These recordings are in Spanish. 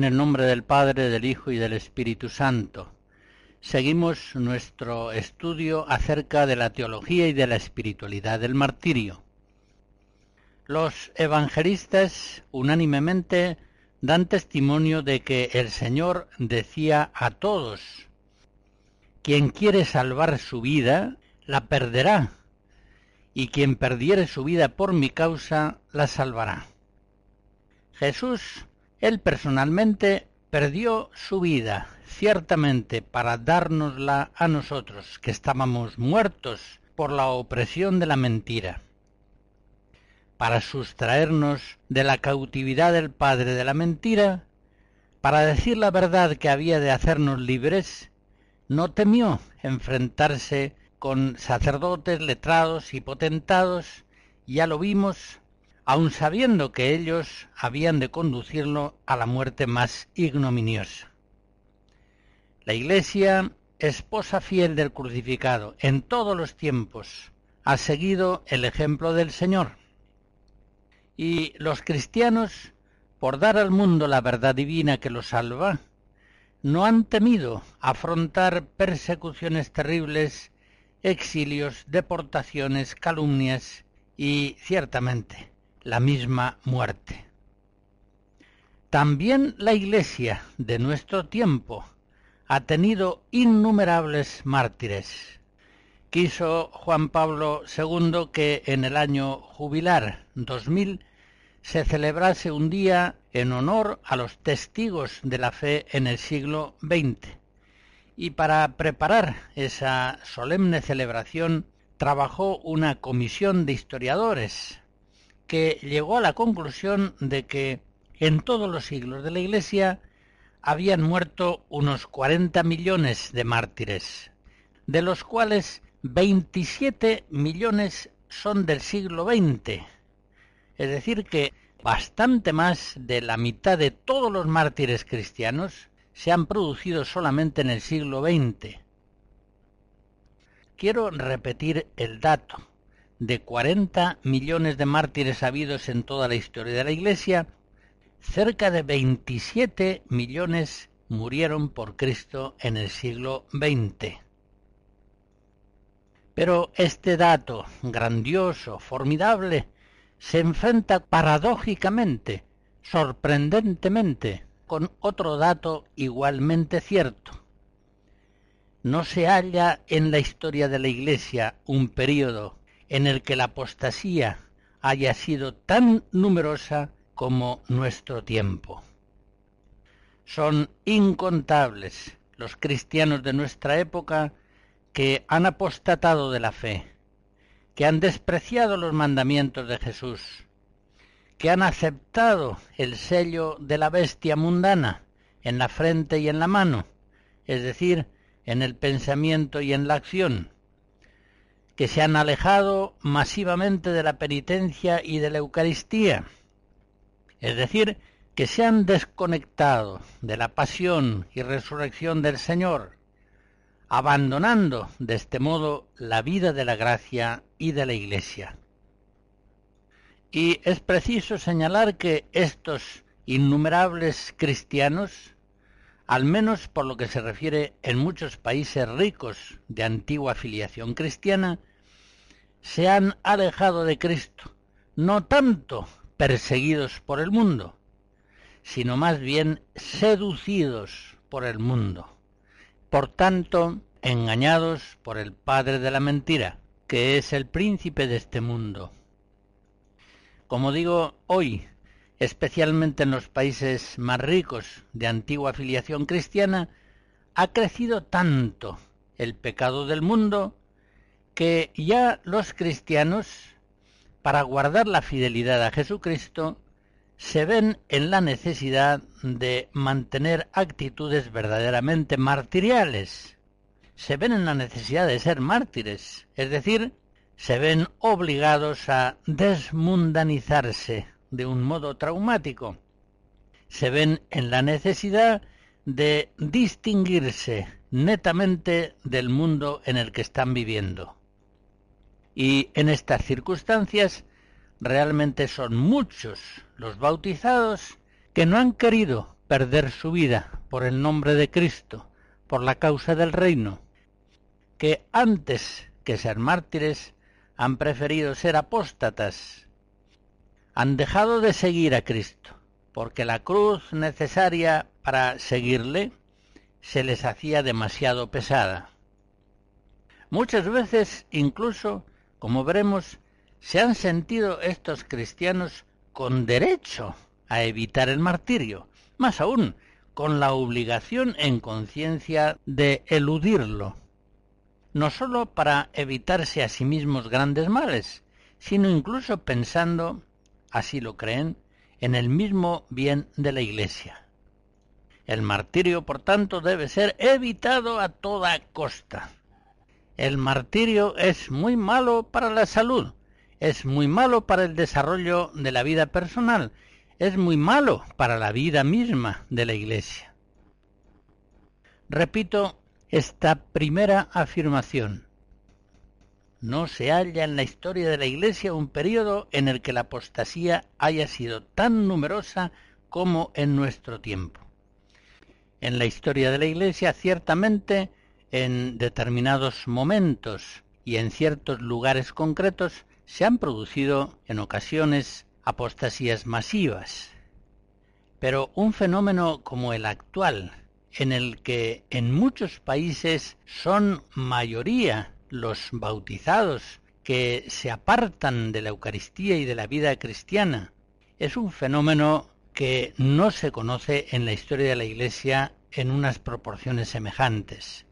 En el nombre del Padre, del Hijo y del Espíritu Santo. Seguimos nuestro estudio acerca de la teología y de la espiritualidad del martirio. Los evangelistas unánimemente dan testimonio de que el Señor decía a todos, quien quiere salvar su vida, la perderá, y quien perdiere su vida por mi causa, la salvará. Jesús él personalmente perdió su vida, ciertamente para dárnosla a nosotros, que estábamos muertos por la opresión de la mentira, para sustraernos de la cautividad del Padre de la mentira, para decir la verdad que había de hacernos libres, no temió enfrentarse con sacerdotes, letrados y potentados, ya lo vimos aun sabiendo que ellos habían de conducirlo a la muerte más ignominiosa. La Iglesia, esposa fiel del crucificado en todos los tiempos, ha seguido el ejemplo del Señor. Y los cristianos, por dar al mundo la verdad divina que los salva, no han temido afrontar persecuciones terribles, exilios, deportaciones, calumnias y, ciertamente, la misma muerte. También la Iglesia de nuestro tiempo ha tenido innumerables mártires. Quiso Juan Pablo II que en el año jubilar 2000 se celebrase un día en honor a los testigos de la fe en el siglo XX. Y para preparar esa solemne celebración trabajó una comisión de historiadores que llegó a la conclusión de que en todos los siglos de la Iglesia habían muerto unos 40 millones de mártires, de los cuales 27 millones son del siglo XX. Es decir, que bastante más de la mitad de todos los mártires cristianos se han producido solamente en el siglo XX. Quiero repetir el dato de 40 millones de mártires habidos en toda la historia de la Iglesia, cerca de 27 millones murieron por Cristo en el siglo XX. Pero este dato grandioso, formidable, se enfrenta paradójicamente, sorprendentemente, con otro dato igualmente cierto. No se halla en la historia de la Iglesia un período en el que la apostasía haya sido tan numerosa como nuestro tiempo. Son incontables los cristianos de nuestra época que han apostatado de la fe, que han despreciado los mandamientos de Jesús, que han aceptado el sello de la bestia mundana en la frente y en la mano, es decir, en el pensamiento y en la acción, que se han alejado masivamente de la penitencia y de la Eucaristía, es decir, que se han desconectado de la pasión y resurrección del Señor, abandonando de este modo la vida de la gracia y de la Iglesia. Y es preciso señalar que estos innumerables cristianos, al menos por lo que se refiere en muchos países ricos de antigua filiación cristiana, se han alejado de Cristo, no tanto perseguidos por el mundo, sino más bien seducidos por el mundo. Por tanto, engañados por el padre de la mentira, que es el príncipe de este mundo. Como digo, hoy, especialmente en los países más ricos de antigua afiliación cristiana, ha crecido tanto el pecado del mundo que ya los cristianos, para guardar la fidelidad a Jesucristo, se ven en la necesidad de mantener actitudes verdaderamente martiriales. Se ven en la necesidad de ser mártires, es decir, se ven obligados a desmundanizarse de un modo traumático. Se ven en la necesidad de distinguirse netamente del mundo en el que están viviendo. Y en estas circunstancias realmente son muchos los bautizados que no han querido perder su vida por el nombre de Cristo, por la causa del reino, que antes que ser mártires han preferido ser apóstatas, han dejado de seguir a Cristo, porque la cruz necesaria para seguirle se les hacía demasiado pesada. Muchas veces incluso, como veremos, se han sentido estos cristianos con derecho a evitar el martirio, más aún con la obligación en conciencia de eludirlo, no sólo para evitarse a sí mismos grandes males, sino incluso pensando, así lo creen, en el mismo bien de la Iglesia. El martirio, por tanto, debe ser evitado a toda costa. El martirio es muy malo para la salud, es muy malo para el desarrollo de la vida personal, es muy malo para la vida misma de la Iglesia. Repito esta primera afirmación. No se halla en la historia de la Iglesia un periodo en el que la apostasía haya sido tan numerosa como en nuestro tiempo. En la historia de la Iglesia, ciertamente, en determinados momentos y en ciertos lugares concretos, se han producido en ocasiones apostasías masivas. Pero un fenómeno como el actual, en el que en muchos países son mayoría los bautizados que se apartan de la Eucaristía y de la vida cristiana, es un fenómeno que no se conoce en la historia de la Iglesia en unas proporciones semejantes.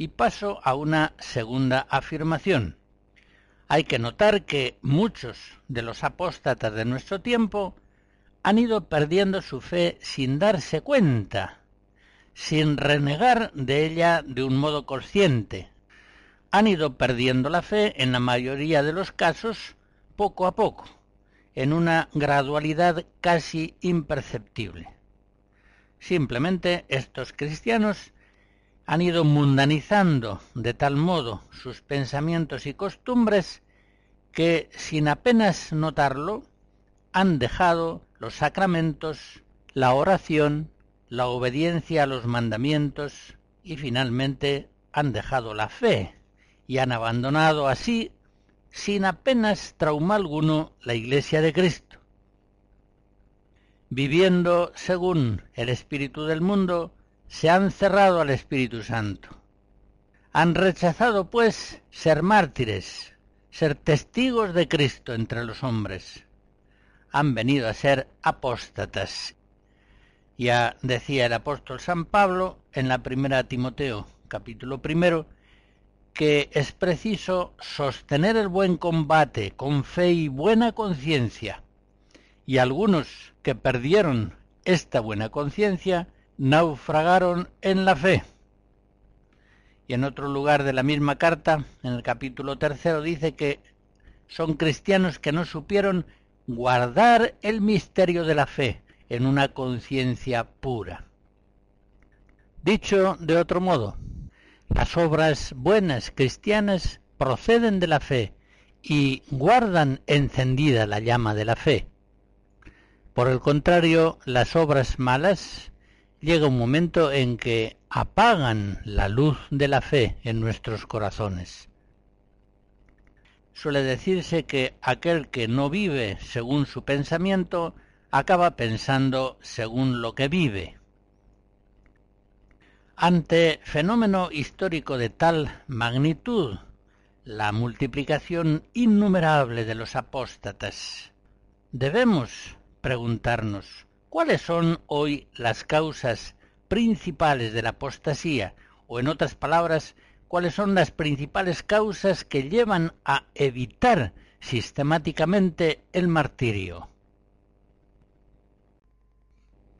Y paso a una segunda afirmación. Hay que notar que muchos de los apóstatas de nuestro tiempo han ido perdiendo su fe sin darse cuenta, sin renegar de ella de un modo consciente. Han ido perdiendo la fe en la mayoría de los casos poco a poco, en una gradualidad casi imperceptible. Simplemente estos cristianos han ido mundanizando de tal modo sus pensamientos y costumbres que, sin apenas notarlo, han dejado los sacramentos, la oración, la obediencia a los mandamientos y finalmente han dejado la fe y han abandonado así, sin apenas trauma alguno, la Iglesia de Cristo. Viviendo según el espíritu del mundo, se han cerrado al Espíritu Santo. Han rechazado, pues, ser mártires, ser testigos de Cristo entre los hombres. Han venido a ser apóstatas. Ya decía el apóstol San Pablo en la primera Timoteo, capítulo primero, que es preciso sostener el buen combate con fe y buena conciencia. Y algunos que perdieron esta buena conciencia naufragaron en la fe. Y en otro lugar de la misma carta, en el capítulo tercero, dice que son cristianos que no supieron guardar el misterio de la fe en una conciencia pura. Dicho de otro modo, las obras buenas cristianas proceden de la fe y guardan encendida la llama de la fe. Por el contrario, las obras malas llega un momento en que apagan la luz de la fe en nuestros corazones. Suele decirse que aquel que no vive según su pensamiento acaba pensando según lo que vive. Ante fenómeno histórico de tal magnitud, la multiplicación innumerable de los apóstatas, debemos preguntarnos cuáles son hoy las causas principales de la apostasía, o en otras palabras, cuáles son las principales causas que llevan a evitar sistemáticamente el martirio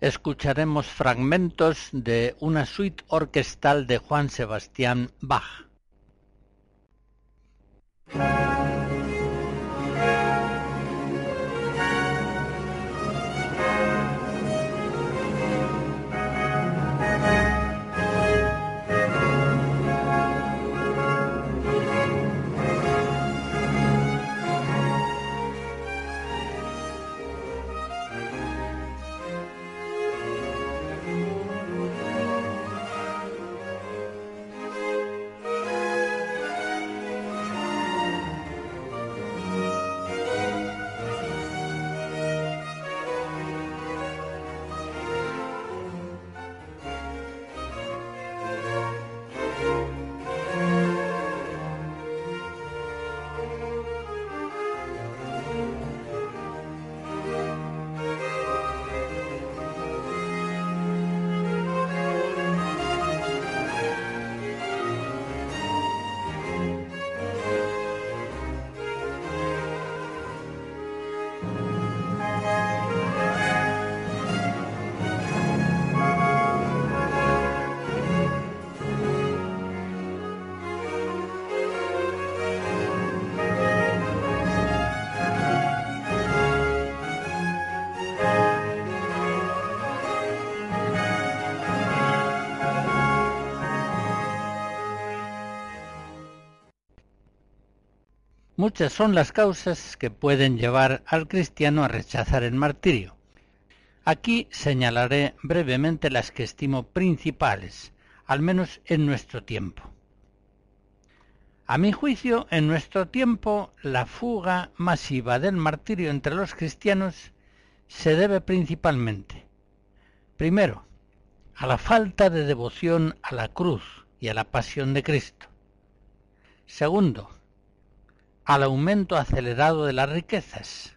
escucharemos fragmentos de una suite orquestal de Juan Sebastián Bach. Muchas son las causas que pueden llevar al cristiano a rechazar el martirio. Aquí señalaré brevemente las que estimo principales, al menos en nuestro tiempo. A mi juicio, en nuestro tiempo, la fuga masiva del martirio entre los cristianos se debe principalmente, primero, a la falta de devoción a la cruz y a la pasión de Cristo. Segundo, al aumento acelerado de las riquezas.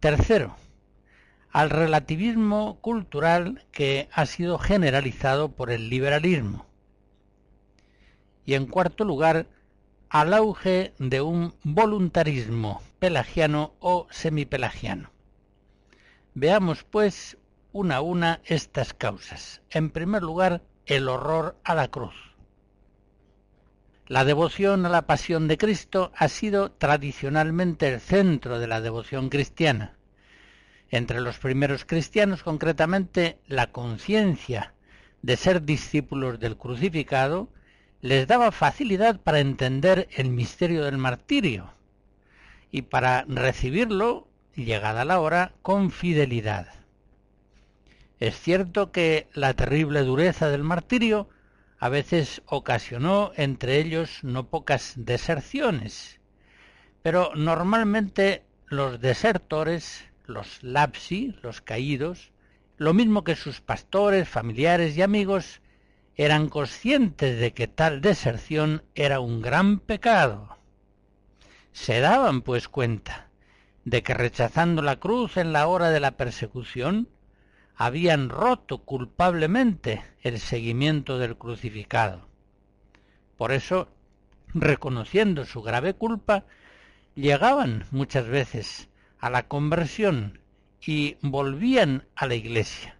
Tercero, al relativismo cultural que ha sido generalizado por el liberalismo. Y en cuarto lugar, al auge de un voluntarismo pelagiano o semipelagiano. Veamos, pues, una a una estas causas. En primer lugar, el horror a la cruz. La devoción a la pasión de Cristo ha sido tradicionalmente el centro de la devoción cristiana. Entre los primeros cristianos, concretamente, la conciencia de ser discípulos del crucificado les daba facilidad para entender el misterio del martirio y para recibirlo, llegada la hora, con fidelidad. Es cierto que la terrible dureza del martirio a veces ocasionó entre ellos no pocas deserciones, pero normalmente los desertores, los lapsi, los caídos, lo mismo que sus pastores, familiares y amigos, eran conscientes de que tal deserción era un gran pecado. Se daban pues cuenta de que rechazando la cruz en la hora de la persecución, habían roto culpablemente el seguimiento del crucificado. Por eso, reconociendo su grave culpa, llegaban muchas veces a la conversión y volvían a la iglesia.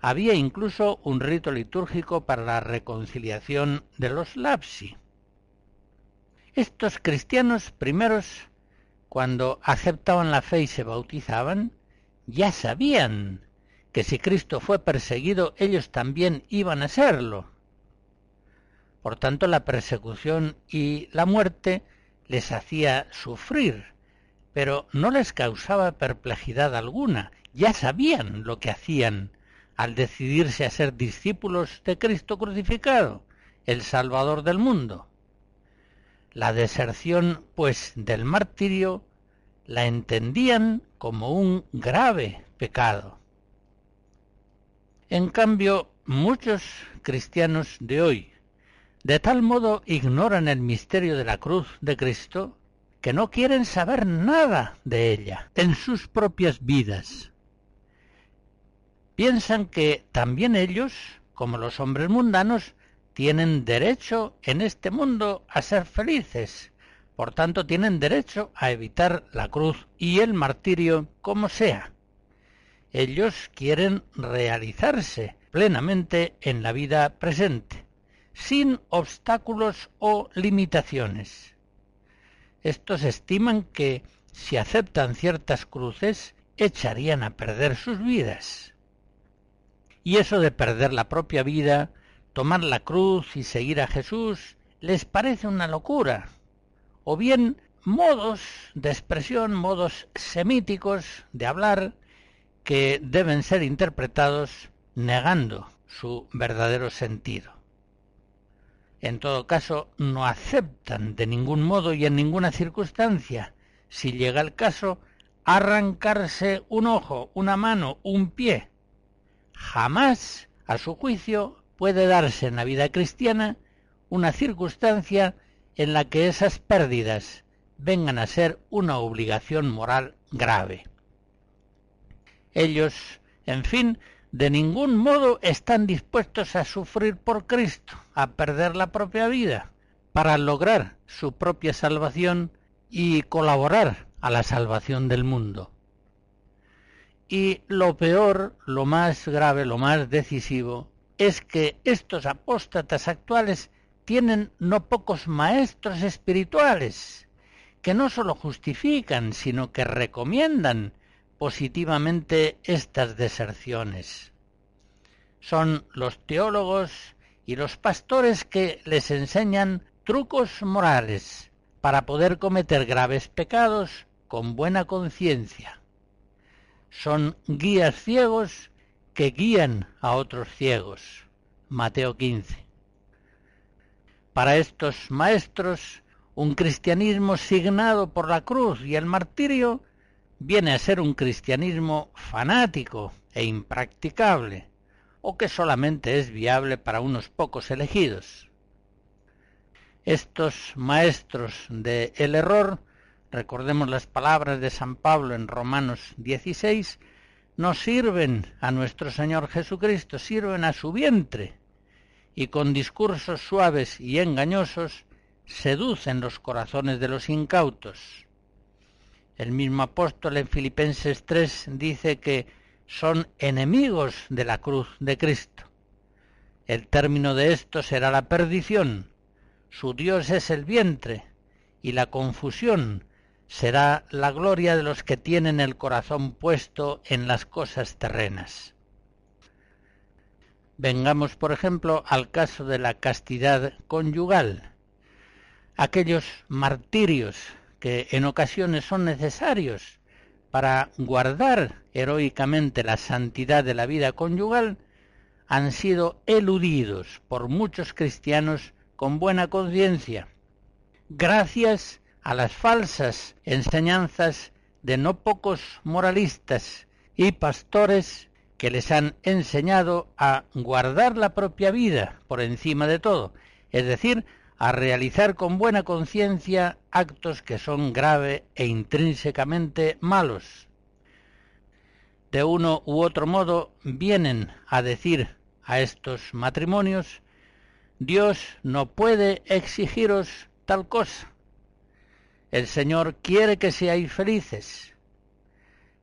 Había incluso un rito litúrgico para la reconciliación de los lapsi. Estos cristianos primeros, cuando aceptaban la fe y se bautizaban, ya sabían que si Cristo fue perseguido, ellos también iban a serlo. Por tanto, la persecución y la muerte les hacía sufrir, pero no les causaba perplejidad alguna, ya sabían lo que hacían al decidirse a ser discípulos de Cristo crucificado, el Salvador del mundo. La deserción, pues, del martirio la entendían como un grave pecado. En cambio, muchos cristianos de hoy de tal modo ignoran el misterio de la cruz de Cristo que no quieren saber nada de ella en sus propias vidas. Piensan que también ellos, como los hombres mundanos, tienen derecho en este mundo a ser felices, por tanto tienen derecho a evitar la cruz y el martirio como sea. Ellos quieren realizarse plenamente en la vida presente, sin obstáculos o limitaciones. Estos estiman que si aceptan ciertas cruces, echarían a perder sus vidas. Y eso de perder la propia vida, tomar la cruz y seguir a Jesús, les parece una locura. O bien modos de expresión, modos semíticos de hablar, que deben ser interpretados negando su verdadero sentido. En todo caso, no aceptan de ningún modo y en ninguna circunstancia, si llega el caso, arrancarse un ojo, una mano, un pie. Jamás, a su juicio, puede darse en la vida cristiana una circunstancia en la que esas pérdidas vengan a ser una obligación moral grave. Ellos, en fin, de ningún modo están dispuestos a sufrir por Cristo, a perder la propia vida, para lograr su propia salvación y colaborar a la salvación del mundo. Y lo peor, lo más grave, lo más decisivo, es que estos apóstatas actuales tienen no pocos maestros espirituales, que no sólo justifican, sino que recomiendan positivamente estas deserciones. Son los teólogos y los pastores que les enseñan trucos morales para poder cometer graves pecados con buena conciencia. Son guías ciegos que guían a otros ciegos. Mateo 15. Para estos maestros, un cristianismo signado por la cruz y el martirio viene a ser un cristianismo fanático e impracticable, o que solamente es viable para unos pocos elegidos. Estos maestros del el error, recordemos las palabras de San Pablo en Romanos 16, no sirven a nuestro Señor Jesucristo, sirven a su vientre, y con discursos suaves y engañosos seducen los corazones de los incautos. El mismo apóstol en Filipenses 3 dice que son enemigos de la cruz de Cristo. El término de esto será la perdición. Su Dios es el vientre y la confusión será la gloria de los que tienen el corazón puesto en las cosas terrenas. Vengamos, por ejemplo, al caso de la castidad conyugal. Aquellos martirios que en ocasiones son necesarios para guardar heroicamente la santidad de la vida conyugal, han sido eludidos por muchos cristianos con buena conciencia, gracias a las falsas enseñanzas de no pocos moralistas y pastores que les han enseñado a guardar la propia vida por encima de todo, es decir, a realizar con buena conciencia actos que son grave e intrínsecamente malos. De uno u otro modo vienen a decir a estos matrimonios, Dios no puede exigiros tal cosa. El Señor quiere que seáis felices.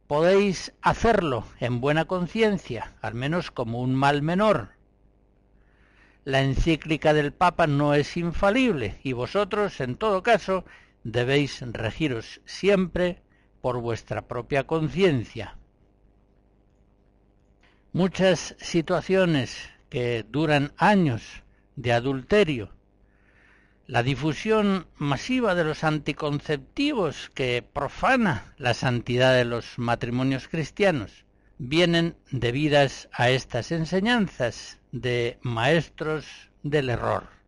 Podéis hacerlo en buena conciencia, al menos como un mal menor la encíclica del Papa no es infalible y vosotros, en todo caso, debéis regiros siempre por vuestra propia conciencia. Muchas situaciones que duran años de adulterio, la difusión masiva de los anticonceptivos que profana la santidad de los matrimonios cristianos, vienen debidas a estas enseñanzas de maestros del error.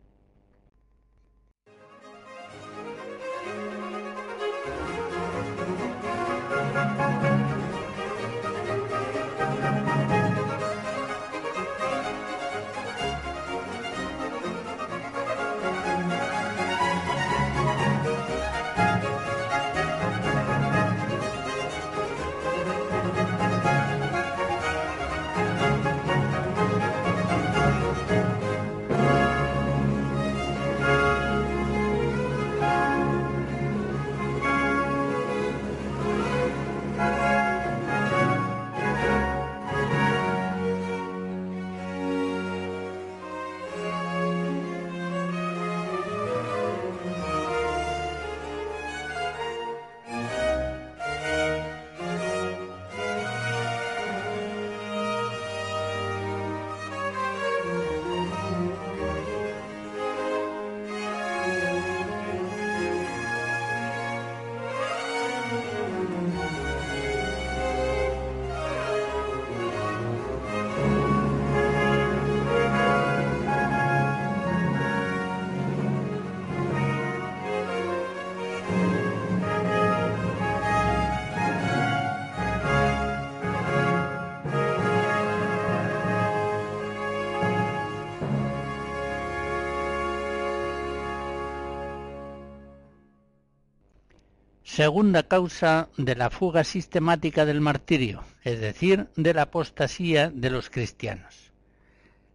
Segunda causa de la fuga sistemática del martirio, es decir, de la apostasía de los cristianos.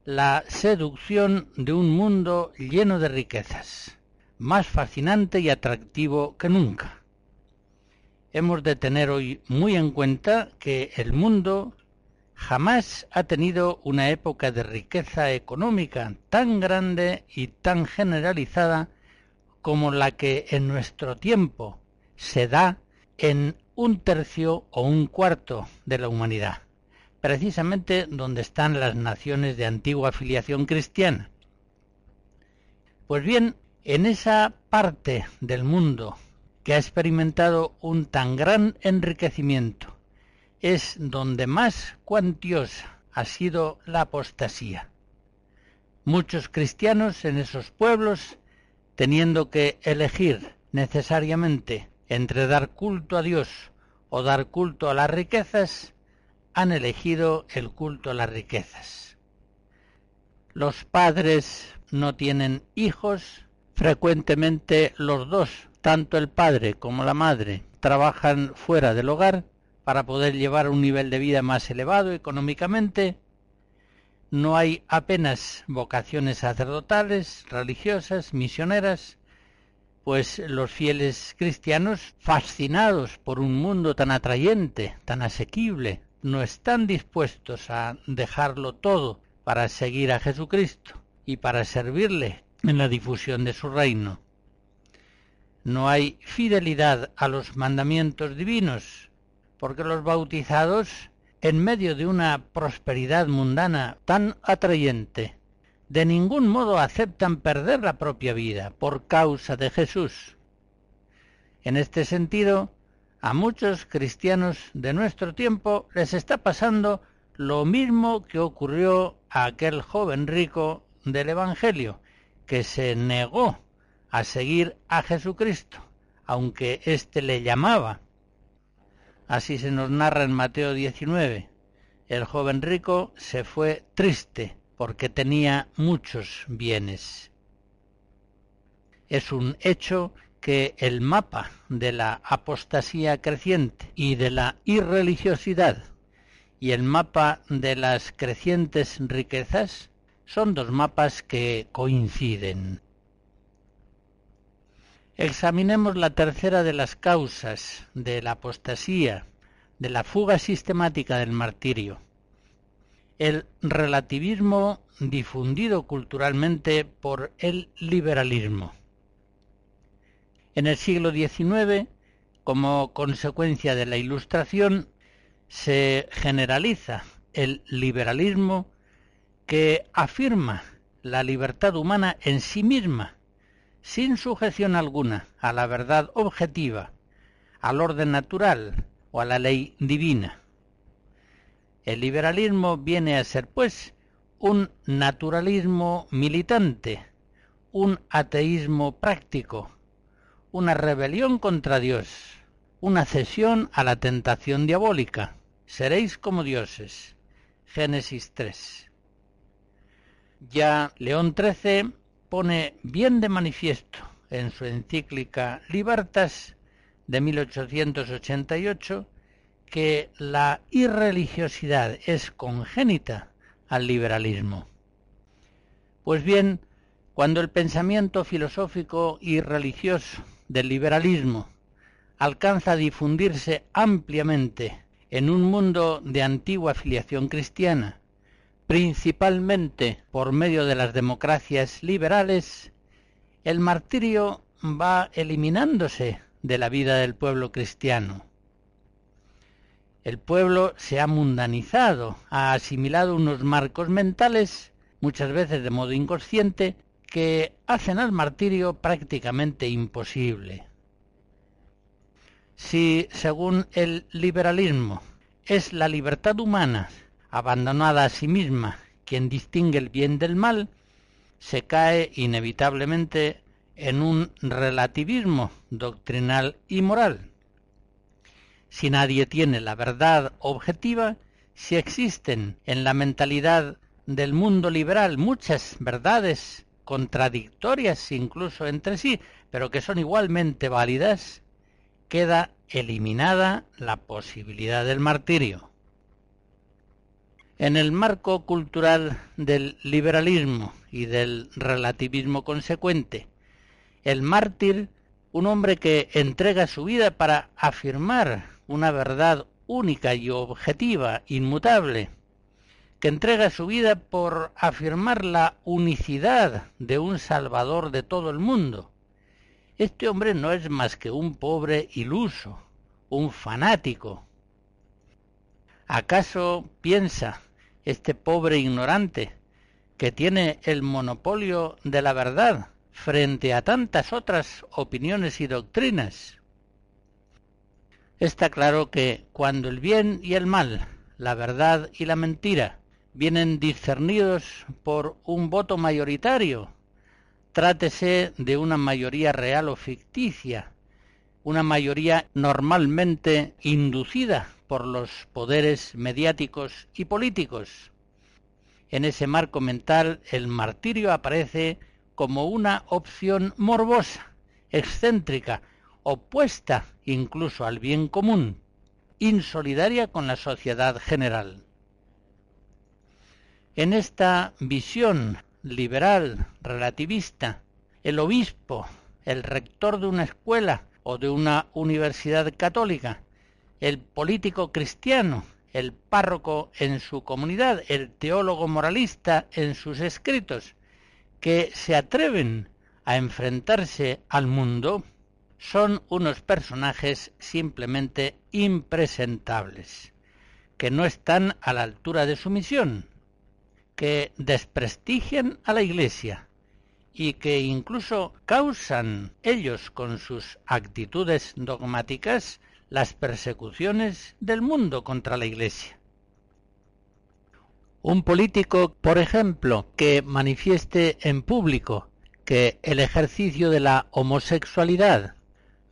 La seducción de un mundo lleno de riquezas, más fascinante y atractivo que nunca. Hemos de tener hoy muy en cuenta que el mundo jamás ha tenido una época de riqueza económica tan grande y tan generalizada como la que en nuestro tiempo se da en un tercio o un cuarto de la humanidad, precisamente donde están las naciones de antigua afiliación cristiana. Pues bien, en esa parte del mundo que ha experimentado un tan gran enriquecimiento, es donde más cuantiosa ha sido la apostasía. Muchos cristianos en esos pueblos, teniendo que elegir necesariamente entre dar culto a Dios o dar culto a las riquezas, han elegido el culto a las riquezas. Los padres no tienen hijos, frecuentemente los dos, tanto el padre como la madre, trabajan fuera del hogar para poder llevar un nivel de vida más elevado económicamente. No hay apenas vocaciones sacerdotales, religiosas, misioneras, pues los fieles cristianos, fascinados por un mundo tan atrayente, tan asequible, no están dispuestos a dejarlo todo para seguir a Jesucristo y para servirle en la difusión de su reino. No hay fidelidad a los mandamientos divinos, porque los bautizados, en medio de una prosperidad mundana tan atrayente, de ningún modo aceptan perder la propia vida por causa de Jesús. En este sentido, a muchos cristianos de nuestro tiempo les está pasando lo mismo que ocurrió a aquel joven rico del Evangelio, que se negó a seguir a Jesucristo, aunque éste le llamaba. Así se nos narra en Mateo 19. El joven rico se fue triste porque tenía muchos bienes. Es un hecho que el mapa de la apostasía creciente y de la irreligiosidad y el mapa de las crecientes riquezas son dos mapas que coinciden. Examinemos la tercera de las causas de la apostasía, de la fuga sistemática del martirio el relativismo difundido culturalmente por el liberalismo. En el siglo XIX, como consecuencia de la Ilustración, se generaliza el liberalismo que afirma la libertad humana en sí misma, sin sujeción alguna a la verdad objetiva, al orden natural o a la ley divina. El liberalismo viene a ser, pues, un naturalismo militante, un ateísmo práctico, una rebelión contra Dios, una cesión a la tentación diabólica. Seréis como dioses. Génesis 3. Ya León XIII pone bien de manifiesto en su encíclica Libertas de 1888 que la irreligiosidad es congénita al liberalismo. Pues bien, cuando el pensamiento filosófico y religioso del liberalismo alcanza a difundirse ampliamente en un mundo de antigua afiliación cristiana, principalmente por medio de las democracias liberales, el martirio va eliminándose de la vida del pueblo cristiano. El pueblo se ha mundanizado, ha asimilado unos marcos mentales, muchas veces de modo inconsciente, que hacen al martirio prácticamente imposible. Si, según el liberalismo, es la libertad humana, abandonada a sí misma, quien distingue el bien del mal, se cae inevitablemente en un relativismo doctrinal y moral. Si nadie tiene la verdad objetiva, si existen en la mentalidad del mundo liberal muchas verdades contradictorias incluso entre sí, pero que son igualmente válidas, queda eliminada la posibilidad del martirio. En el marco cultural del liberalismo y del relativismo consecuente, el mártir, un hombre que entrega su vida para afirmar una verdad única y objetiva, inmutable, que entrega su vida por afirmar la unicidad de un Salvador de todo el mundo, este hombre no es más que un pobre iluso, un fanático. ¿Acaso piensa este pobre ignorante que tiene el monopolio de la verdad frente a tantas otras opiniones y doctrinas? Está claro que cuando el bien y el mal, la verdad y la mentira, vienen discernidos por un voto mayoritario, trátese de una mayoría real o ficticia, una mayoría normalmente inducida por los poderes mediáticos y políticos. En ese marco mental el martirio aparece como una opción morbosa, excéntrica, opuesta incluso al bien común, insolidaria con la sociedad general. En esta visión liberal, relativista, el obispo, el rector de una escuela o de una universidad católica, el político cristiano, el párroco en su comunidad, el teólogo moralista en sus escritos, que se atreven a enfrentarse al mundo, son unos personajes simplemente impresentables, que no están a la altura de su misión, que desprestigian a la Iglesia y que incluso causan ellos con sus actitudes dogmáticas las persecuciones del mundo contra la Iglesia. Un político, por ejemplo, que manifieste en público que el ejercicio de la homosexualidad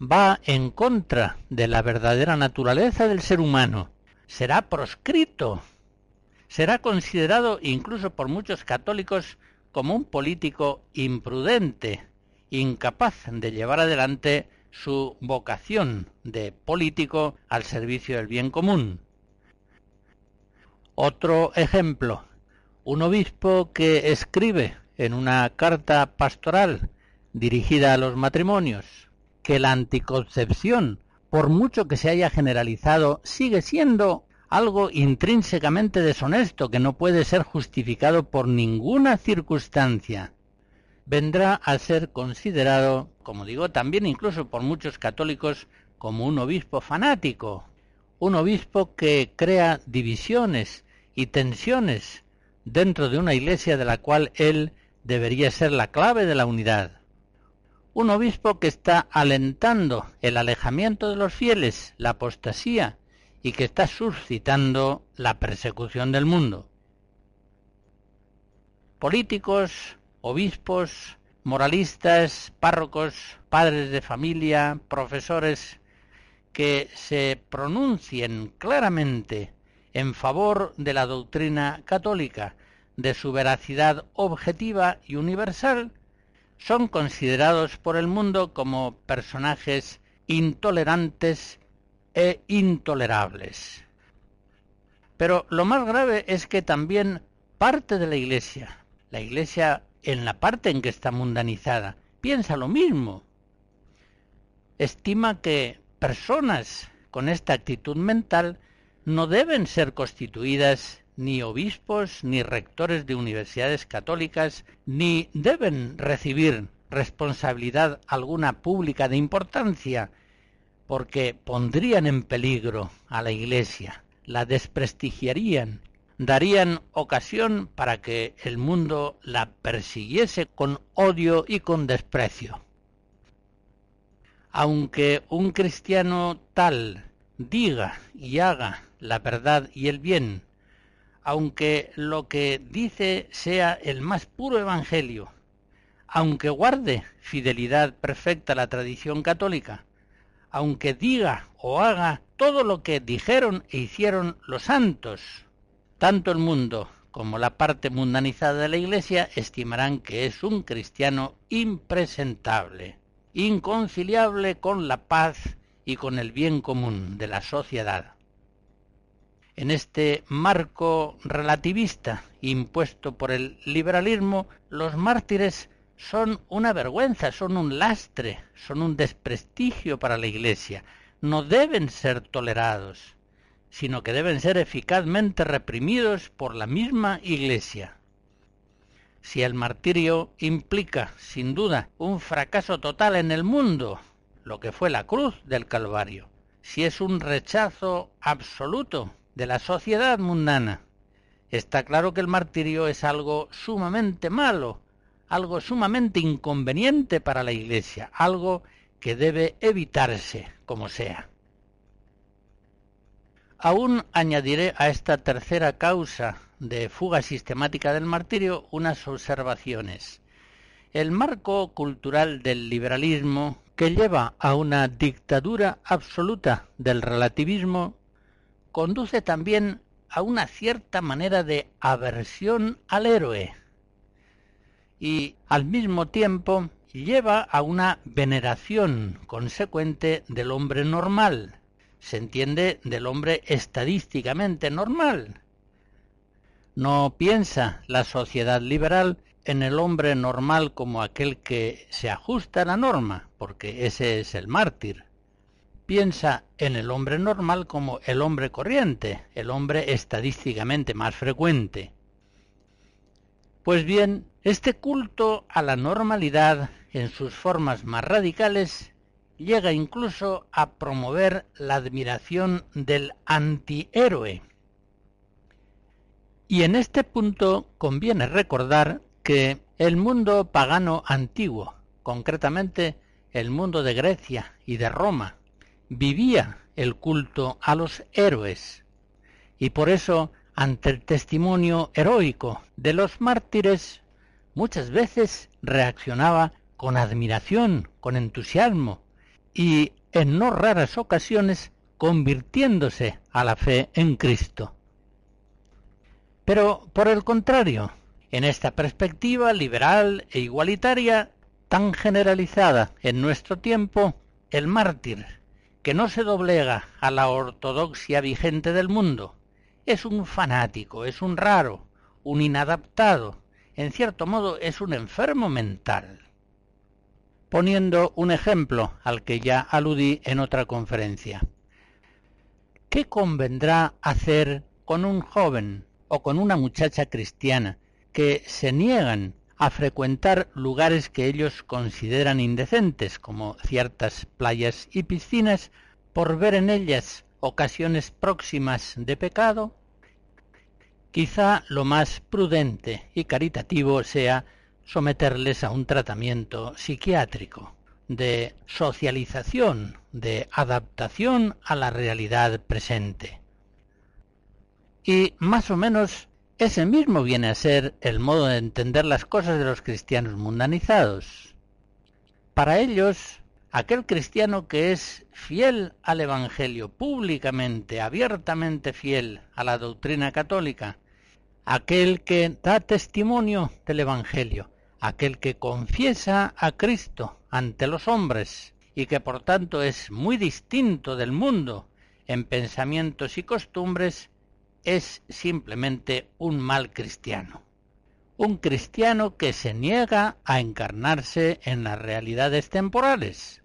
va en contra de la verdadera naturaleza del ser humano, será proscrito. Será considerado incluso por muchos católicos como un político imprudente, incapaz de llevar adelante su vocación de político al servicio del bien común. Otro ejemplo, un obispo que escribe en una carta pastoral dirigida a los matrimonios que la anticoncepción, por mucho que se haya generalizado, sigue siendo algo intrínsecamente deshonesto que no puede ser justificado por ninguna circunstancia, vendrá a ser considerado, como digo, también incluso por muchos católicos, como un obispo fanático, un obispo que crea divisiones y tensiones dentro de una iglesia de la cual él debería ser la clave de la unidad. Un obispo que está alentando el alejamiento de los fieles, la apostasía, y que está suscitando la persecución del mundo. Políticos, obispos, moralistas, párrocos, padres de familia, profesores, que se pronuncien claramente en favor de la doctrina católica, de su veracidad objetiva y universal, son considerados por el mundo como personajes intolerantes e intolerables. Pero lo más grave es que también parte de la Iglesia, la Iglesia en la parte en que está mundanizada, piensa lo mismo. Estima que personas con esta actitud mental no deben ser constituidas ni obispos ni rectores de universidades católicas, ni deben recibir responsabilidad alguna pública de importancia, porque pondrían en peligro a la Iglesia, la desprestigiarían, darían ocasión para que el mundo la persiguiese con odio y con desprecio. Aunque un cristiano tal diga y haga la verdad y el bien, aunque lo que dice sea el más puro evangelio, aunque guarde fidelidad perfecta a la tradición católica, aunque diga o haga todo lo que dijeron e hicieron los santos, tanto el mundo como la parte mundanizada de la Iglesia estimarán que es un cristiano impresentable inconciliable con la paz y con el bien común de la sociedad. En este marco relativista impuesto por el liberalismo, los mártires son una vergüenza, son un lastre, son un desprestigio para la Iglesia. No deben ser tolerados, sino que deben ser eficazmente reprimidos por la misma Iglesia. Si el martirio implica, sin duda, un fracaso total en el mundo, lo que fue la cruz del Calvario, si es un rechazo absoluto de la sociedad mundana, está claro que el martirio es algo sumamente malo, algo sumamente inconveniente para la Iglesia, algo que debe evitarse como sea. Aún añadiré a esta tercera causa de fuga sistemática del martirio unas observaciones. El marco cultural del liberalismo, que lleva a una dictadura absoluta del relativismo, conduce también a una cierta manera de aversión al héroe. Y al mismo tiempo lleva a una veneración consecuente del hombre normal, se entiende del hombre estadísticamente normal, no piensa la sociedad liberal en el hombre normal como aquel que se ajusta a la norma, porque ese es el mártir. Piensa en el hombre normal como el hombre corriente, el hombre estadísticamente más frecuente. Pues bien, este culto a la normalidad en sus formas más radicales llega incluso a promover la admiración del antihéroe, y en este punto conviene recordar que el mundo pagano antiguo, concretamente el mundo de Grecia y de Roma, vivía el culto a los héroes y por eso ante el testimonio heroico de los mártires muchas veces reaccionaba con admiración, con entusiasmo y en no raras ocasiones convirtiéndose a la fe en Cristo. Pero, por el contrario, en esta perspectiva liberal e igualitaria tan generalizada en nuestro tiempo, el mártir, que no se doblega a la ortodoxia vigente del mundo, es un fanático, es un raro, un inadaptado, en cierto modo es un enfermo mental. Poniendo un ejemplo al que ya aludí en otra conferencia. ¿Qué convendrá hacer con un joven o con una muchacha cristiana que se niegan a frecuentar lugares que ellos consideran indecentes, como ciertas playas y piscinas, por ver en ellas ocasiones próximas de pecado? quizá lo más prudente y caritativo sea someterles a un tratamiento psiquiátrico de socialización, de adaptación a la realidad presente. Y más o menos ese mismo viene a ser el modo de entender las cosas de los cristianos mundanizados. Para ellos, aquel cristiano que es fiel al Evangelio, públicamente, abiertamente fiel a la doctrina católica, aquel que da testimonio del Evangelio, aquel que confiesa a Cristo ante los hombres y que por tanto es muy distinto del mundo en pensamientos y costumbres, es simplemente un mal cristiano. Un cristiano que se niega a encarnarse en las realidades temporales.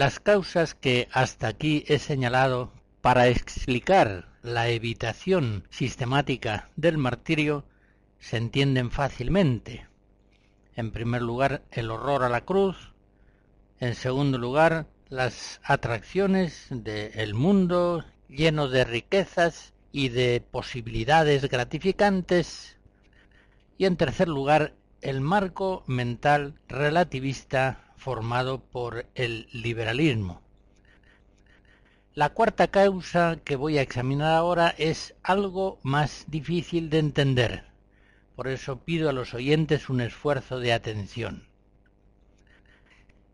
Las causas que hasta aquí he señalado para explicar la evitación sistemática del martirio se entienden fácilmente. En primer lugar, el horror a la cruz. En segundo lugar, las atracciones del mundo lleno de riquezas y de posibilidades gratificantes. Y en tercer lugar, el marco mental relativista formado por el liberalismo. La cuarta causa que voy a examinar ahora es algo más difícil de entender. Por eso pido a los oyentes un esfuerzo de atención.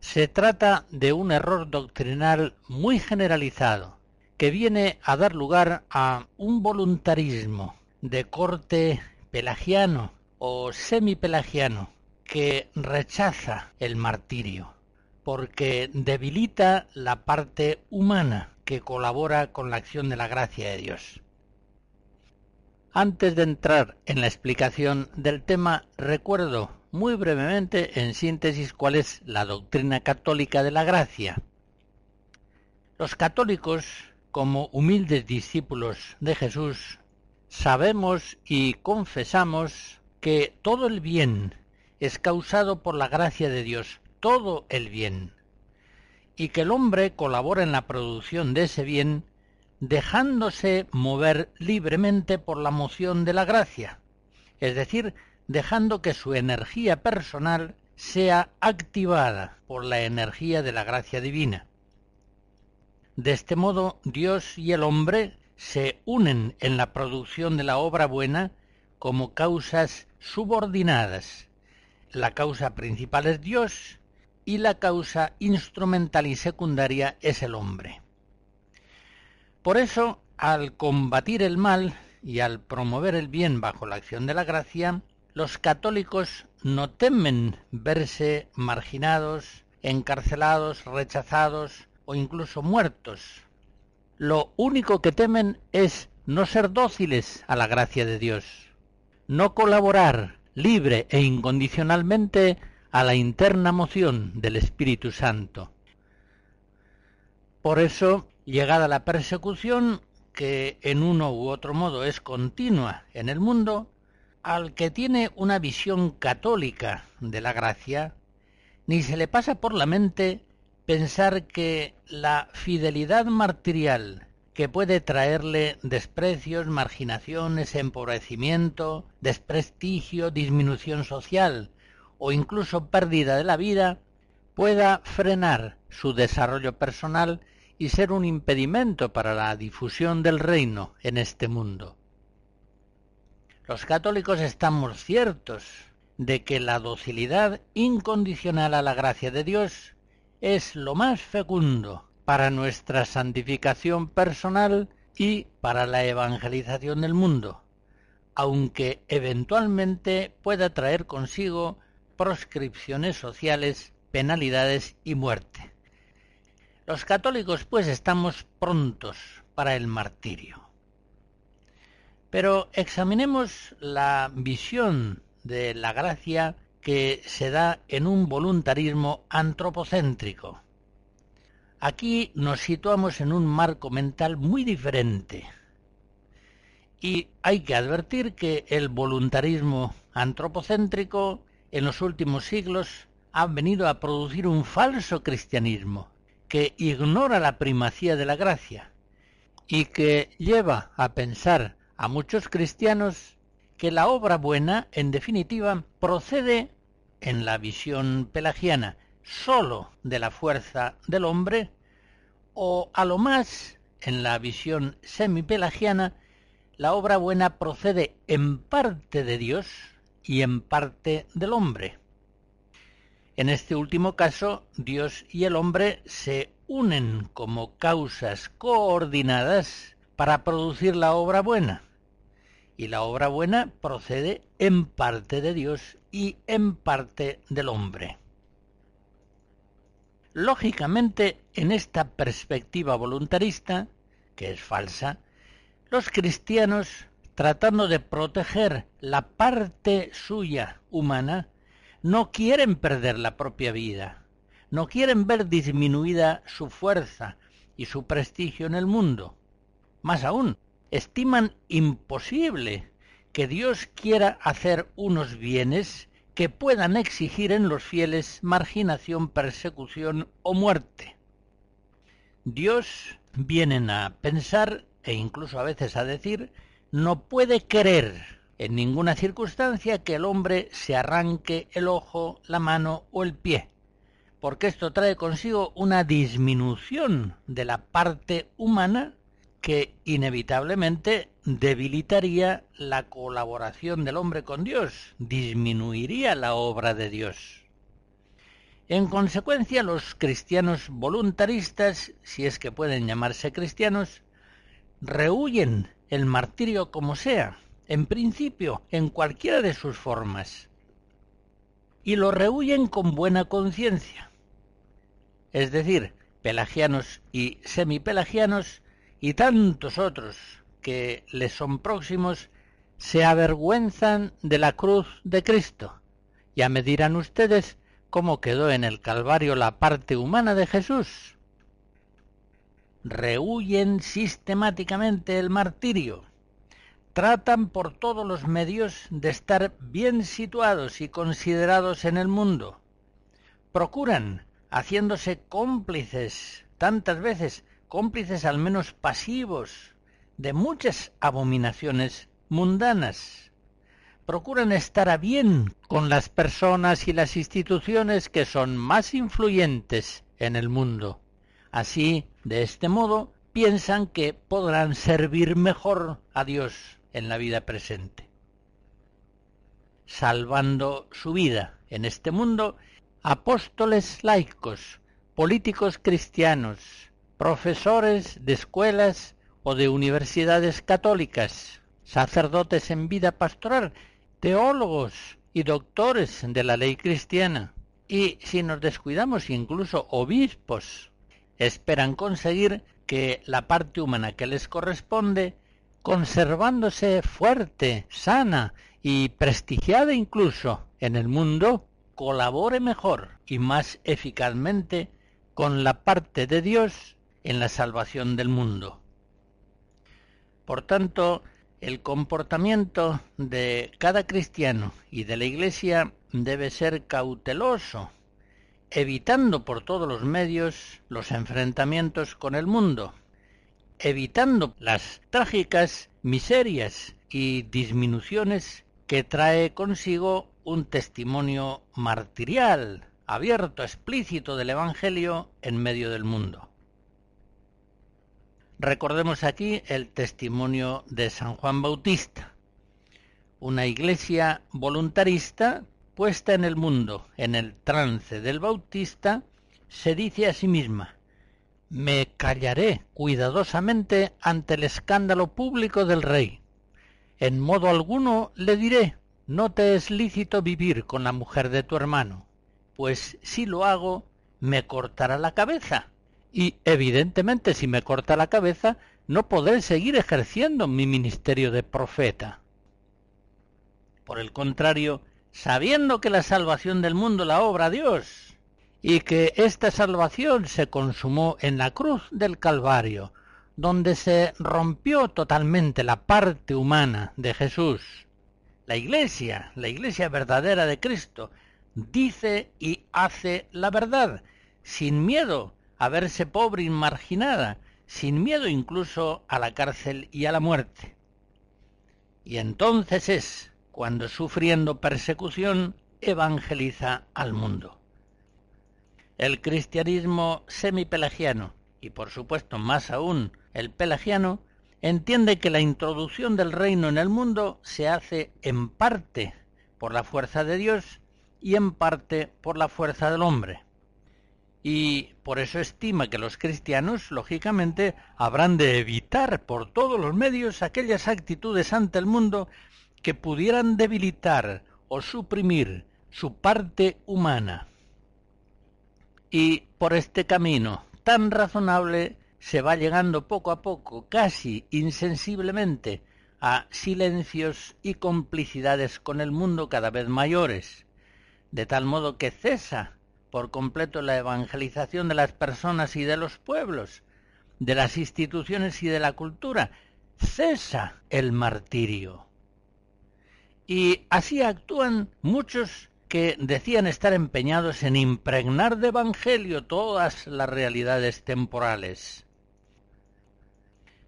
Se trata de un error doctrinal muy generalizado que viene a dar lugar a un voluntarismo de corte pelagiano o semipelagiano que rechaza el martirio, porque debilita la parte humana que colabora con la acción de la gracia de Dios. Antes de entrar en la explicación del tema, recuerdo muy brevemente, en síntesis, cuál es la doctrina católica de la gracia. Los católicos, como humildes discípulos de Jesús, sabemos y confesamos que todo el bien es causado por la gracia de Dios, todo el bien, y que el hombre colabora en la producción de ese bien dejándose mover libremente por la moción de la gracia, es decir, dejando que su energía personal sea activada por la energía de la gracia divina. De este modo, Dios y el hombre se unen en la producción de la obra buena como causas subordinadas la causa principal es Dios y la causa instrumental y secundaria es el hombre. Por eso, al combatir el mal y al promover el bien bajo la acción de la gracia, los católicos no temen verse marginados, encarcelados, rechazados o incluso muertos. Lo único que temen es no ser dóciles a la gracia de Dios, no colaborar libre e incondicionalmente a la interna moción del Espíritu Santo. Por eso, llegada la persecución, que en uno u otro modo es continua en el mundo, al que tiene una visión católica de la gracia, ni se le pasa por la mente pensar que la fidelidad martirial que puede traerle desprecios, marginaciones, empobrecimiento, desprestigio, disminución social o incluso pérdida de la vida pueda frenar su desarrollo personal y ser un impedimento para la difusión del reino en este mundo. Los católicos estamos ciertos de que la docilidad incondicional a la gracia de Dios es lo más fecundo para nuestra santificación personal y para la evangelización del mundo, aunque eventualmente pueda traer consigo proscripciones sociales, penalidades y muerte. Los católicos pues estamos prontos para el martirio. Pero examinemos la visión de la gracia que se da en un voluntarismo antropocéntrico. Aquí nos situamos en un marco mental muy diferente. Y hay que advertir que el voluntarismo antropocéntrico en los últimos siglos ha venido a producir un falso cristianismo que ignora la primacía de la gracia y que lleva a pensar a muchos cristianos que la obra buena, en definitiva, procede, en la visión pelagiana, sólo de la fuerza del hombre, o a lo más, en la visión semipelagiana, la obra buena procede en parte de Dios y en parte del hombre. En este último caso, Dios y el hombre se unen como causas coordinadas para producir la obra buena. Y la obra buena procede en parte de Dios y en parte del hombre. Lógicamente, en esta perspectiva voluntarista, que es falsa, los cristianos, tratando de proteger la parte suya humana, no quieren perder la propia vida, no quieren ver disminuida su fuerza y su prestigio en el mundo. Más aún, estiman imposible que Dios quiera hacer unos bienes que puedan exigir en los fieles marginación, persecución o muerte. Dios, vienen a pensar e incluso a veces a decir, no puede querer en ninguna circunstancia que el hombre se arranque el ojo, la mano o el pie, porque esto trae consigo una disminución de la parte humana que inevitablemente debilitaría la colaboración del hombre con Dios, disminuiría la obra de Dios. En consecuencia, los cristianos voluntaristas, si es que pueden llamarse cristianos, rehuyen el martirio como sea, en principio, en cualquiera de sus formas, y lo rehuyen con buena conciencia. Es decir, pelagianos y semipelagianos y tantos otros que les son próximos se avergüenzan de la cruz de Cristo. Ya me dirán ustedes cómo quedó en el Calvario la parte humana de Jesús. Rehuyen sistemáticamente el martirio tratan por todos los medios de estar bien situados y considerados en el mundo. Procuran, haciéndose cómplices, tantas veces cómplices al menos pasivos, de muchas abominaciones mundanas. Procuran estar a bien con las personas y las instituciones que son más influyentes en el mundo. Así, de este modo, piensan que podrán servir mejor a Dios en la vida presente. Salvando su vida en este mundo, apóstoles laicos, políticos cristianos, profesores de escuelas o de universidades católicas, sacerdotes en vida pastoral, teólogos y doctores de la ley cristiana, y si nos descuidamos incluso obispos, esperan conseguir que la parte humana que les corresponde conservándose fuerte, sana y prestigiada incluso en el mundo, colabore mejor y más eficazmente con la parte de Dios en la salvación del mundo. Por tanto, el comportamiento de cada cristiano y de la Iglesia debe ser cauteloso, evitando por todos los medios los enfrentamientos con el mundo, evitando las trágicas miserias y disminuciones que trae consigo un testimonio martirial, abierto, explícito del Evangelio en medio del mundo. Recordemos aquí el testimonio de San Juan Bautista, una iglesia voluntarista puesta en el mundo en el trance del Bautista, se dice a sí misma, me callaré cuidadosamente ante el escándalo público del rey. En modo alguno le diré, no te es lícito vivir con la mujer de tu hermano, pues si lo hago, me cortará la cabeza. Y evidentemente si me corta la cabeza, no podré seguir ejerciendo mi ministerio de profeta. Por el contrario, sabiendo que la salvación del mundo la obra Dios, y que esta salvación se consumó en la cruz del Calvario, donde se rompió totalmente la parte humana de Jesús. La Iglesia, la Iglesia verdadera de Cristo, dice y hace la verdad, sin miedo a verse pobre y marginada, sin miedo incluso a la cárcel y a la muerte. Y entonces es cuando sufriendo persecución evangeliza al mundo. El cristianismo semipelagiano, y por supuesto más aún el pelagiano, entiende que la introducción del reino en el mundo se hace en parte por la fuerza de Dios y en parte por la fuerza del hombre. Y por eso estima que los cristianos, lógicamente, habrán de evitar por todos los medios aquellas actitudes ante el mundo que pudieran debilitar o suprimir su parte humana. Y por este camino tan razonable se va llegando poco a poco, casi insensiblemente, a silencios y complicidades con el mundo cada vez mayores, de tal modo que cesa por completo la evangelización de las personas y de los pueblos, de las instituciones y de la cultura, cesa el martirio. Y así actúan muchos que decían estar empeñados en impregnar de Evangelio todas las realidades temporales.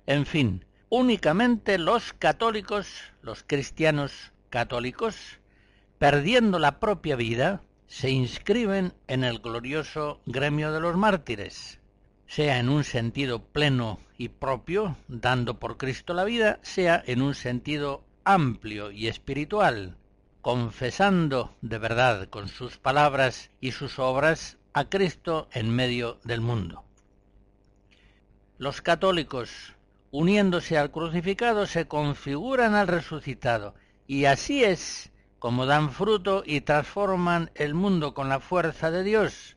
En fin, únicamente los católicos, los cristianos católicos, perdiendo la propia vida, se inscriben en el glorioso gremio de los mártires, sea en un sentido pleno y propio, dando por Cristo la vida, sea en un sentido amplio y espiritual, confesando de verdad con sus palabras y sus obras a Cristo en medio del mundo. Los católicos, uniéndose al crucificado, se configuran al resucitado, y así es como dan fruto y transforman el mundo con la fuerza de Dios,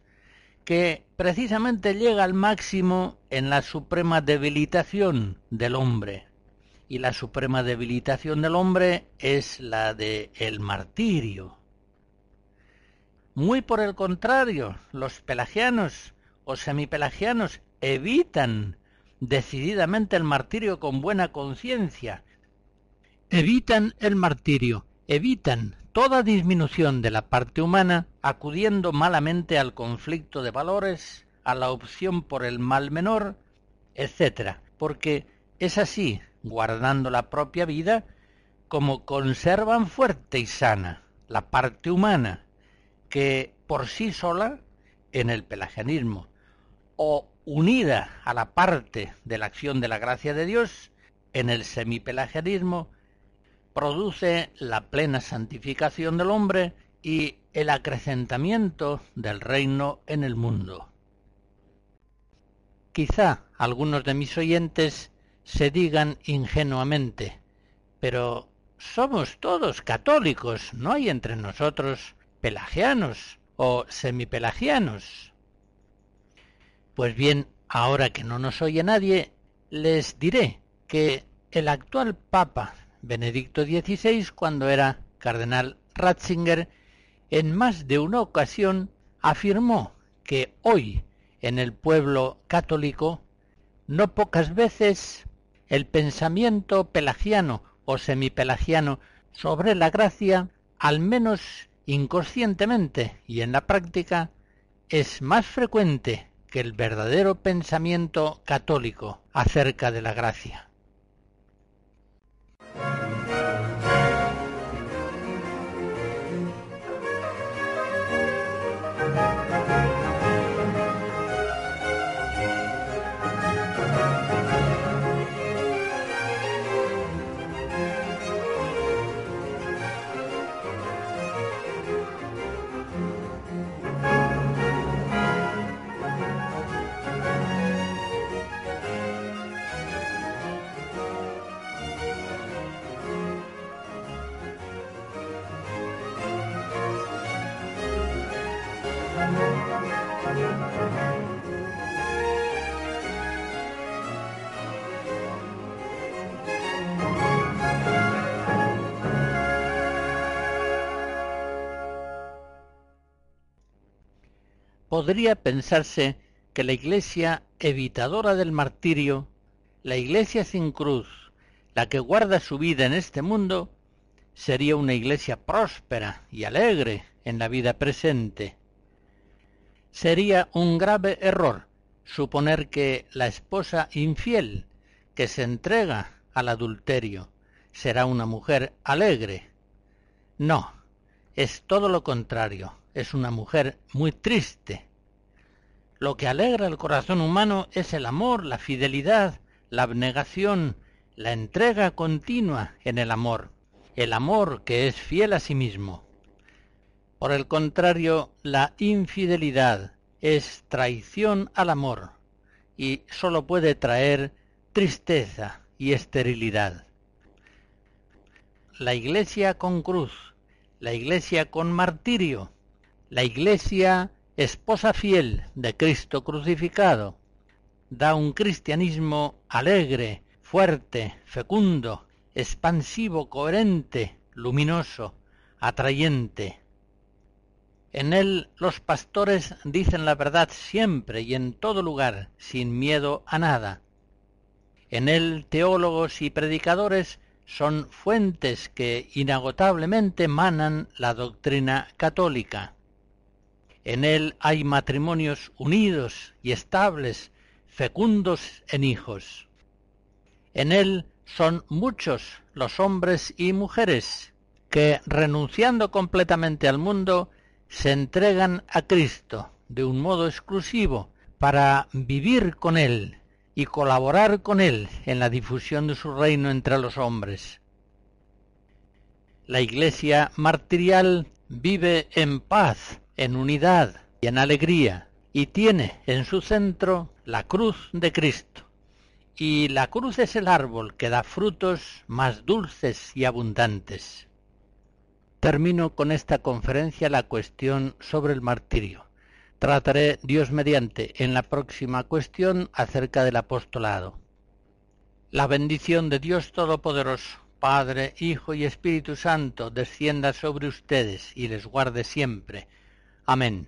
que precisamente llega al máximo en la suprema debilitación del hombre y la suprema debilitación del hombre es la de el martirio. Muy por el contrario, los pelagianos o semipelagianos evitan decididamente el martirio con buena conciencia. Evitan el martirio, evitan toda disminución de la parte humana, acudiendo malamente al conflicto de valores, a la opción por el mal menor, etc. Porque es así guardando la propia vida, como conservan fuerte y sana la parte humana, que por sí sola, en el pelagianismo, o unida a la parte de la acción de la gracia de Dios, en el semipelagianismo, produce la plena santificación del hombre y el acrecentamiento del reino en el mundo. Quizá algunos de mis oyentes se digan ingenuamente, pero somos todos católicos, no hay entre nosotros pelagianos o semipelagianos. Pues bien, ahora que no nos oye nadie, les diré que el actual Papa Benedicto XVI, cuando era cardenal Ratzinger, en más de una ocasión afirmó que hoy en el pueblo católico no pocas veces el pensamiento pelagiano o semipelagiano sobre la gracia, al menos inconscientemente y en la práctica, es más frecuente que el verdadero pensamiento católico acerca de la gracia. Podría pensarse que la Iglesia evitadora del martirio, la Iglesia sin cruz, la que guarda su vida en este mundo, sería una Iglesia próspera y alegre en la vida presente. Sería un grave error suponer que la esposa infiel que se entrega al adulterio será una mujer alegre. No, es todo lo contrario, es una mujer muy triste. Lo que alegra el corazón humano es el amor, la fidelidad, la abnegación, la entrega continua en el amor, el amor que es fiel a sí mismo. Por el contrario, la infidelidad es traición al amor y sólo puede traer tristeza y esterilidad. La iglesia con cruz, la iglesia con martirio, la iglesia esposa fiel de Cristo crucificado, da un cristianismo alegre, fuerte, fecundo, expansivo, coherente, luminoso, atrayente. En él los pastores dicen la verdad siempre y en todo lugar, sin miedo a nada. En él teólogos y predicadores son fuentes que inagotablemente manan la doctrina católica. En él hay matrimonios unidos y estables, fecundos en hijos. En él son muchos los hombres y mujeres que, renunciando completamente al mundo, se entregan a Cristo de un modo exclusivo para vivir con Él y colaborar con Él en la difusión de su reino entre los hombres. La Iglesia martirial vive en paz, en unidad y en alegría, y tiene en su centro la cruz de Cristo. Y la cruz es el árbol que da frutos más dulces y abundantes. Termino con esta conferencia la cuestión sobre el martirio. Trataré, Dios mediante, en la próxima cuestión acerca del apostolado. La bendición de Dios Todopoderoso, Padre, Hijo y Espíritu Santo, descienda sobre ustedes y les guarde siempre. Amén.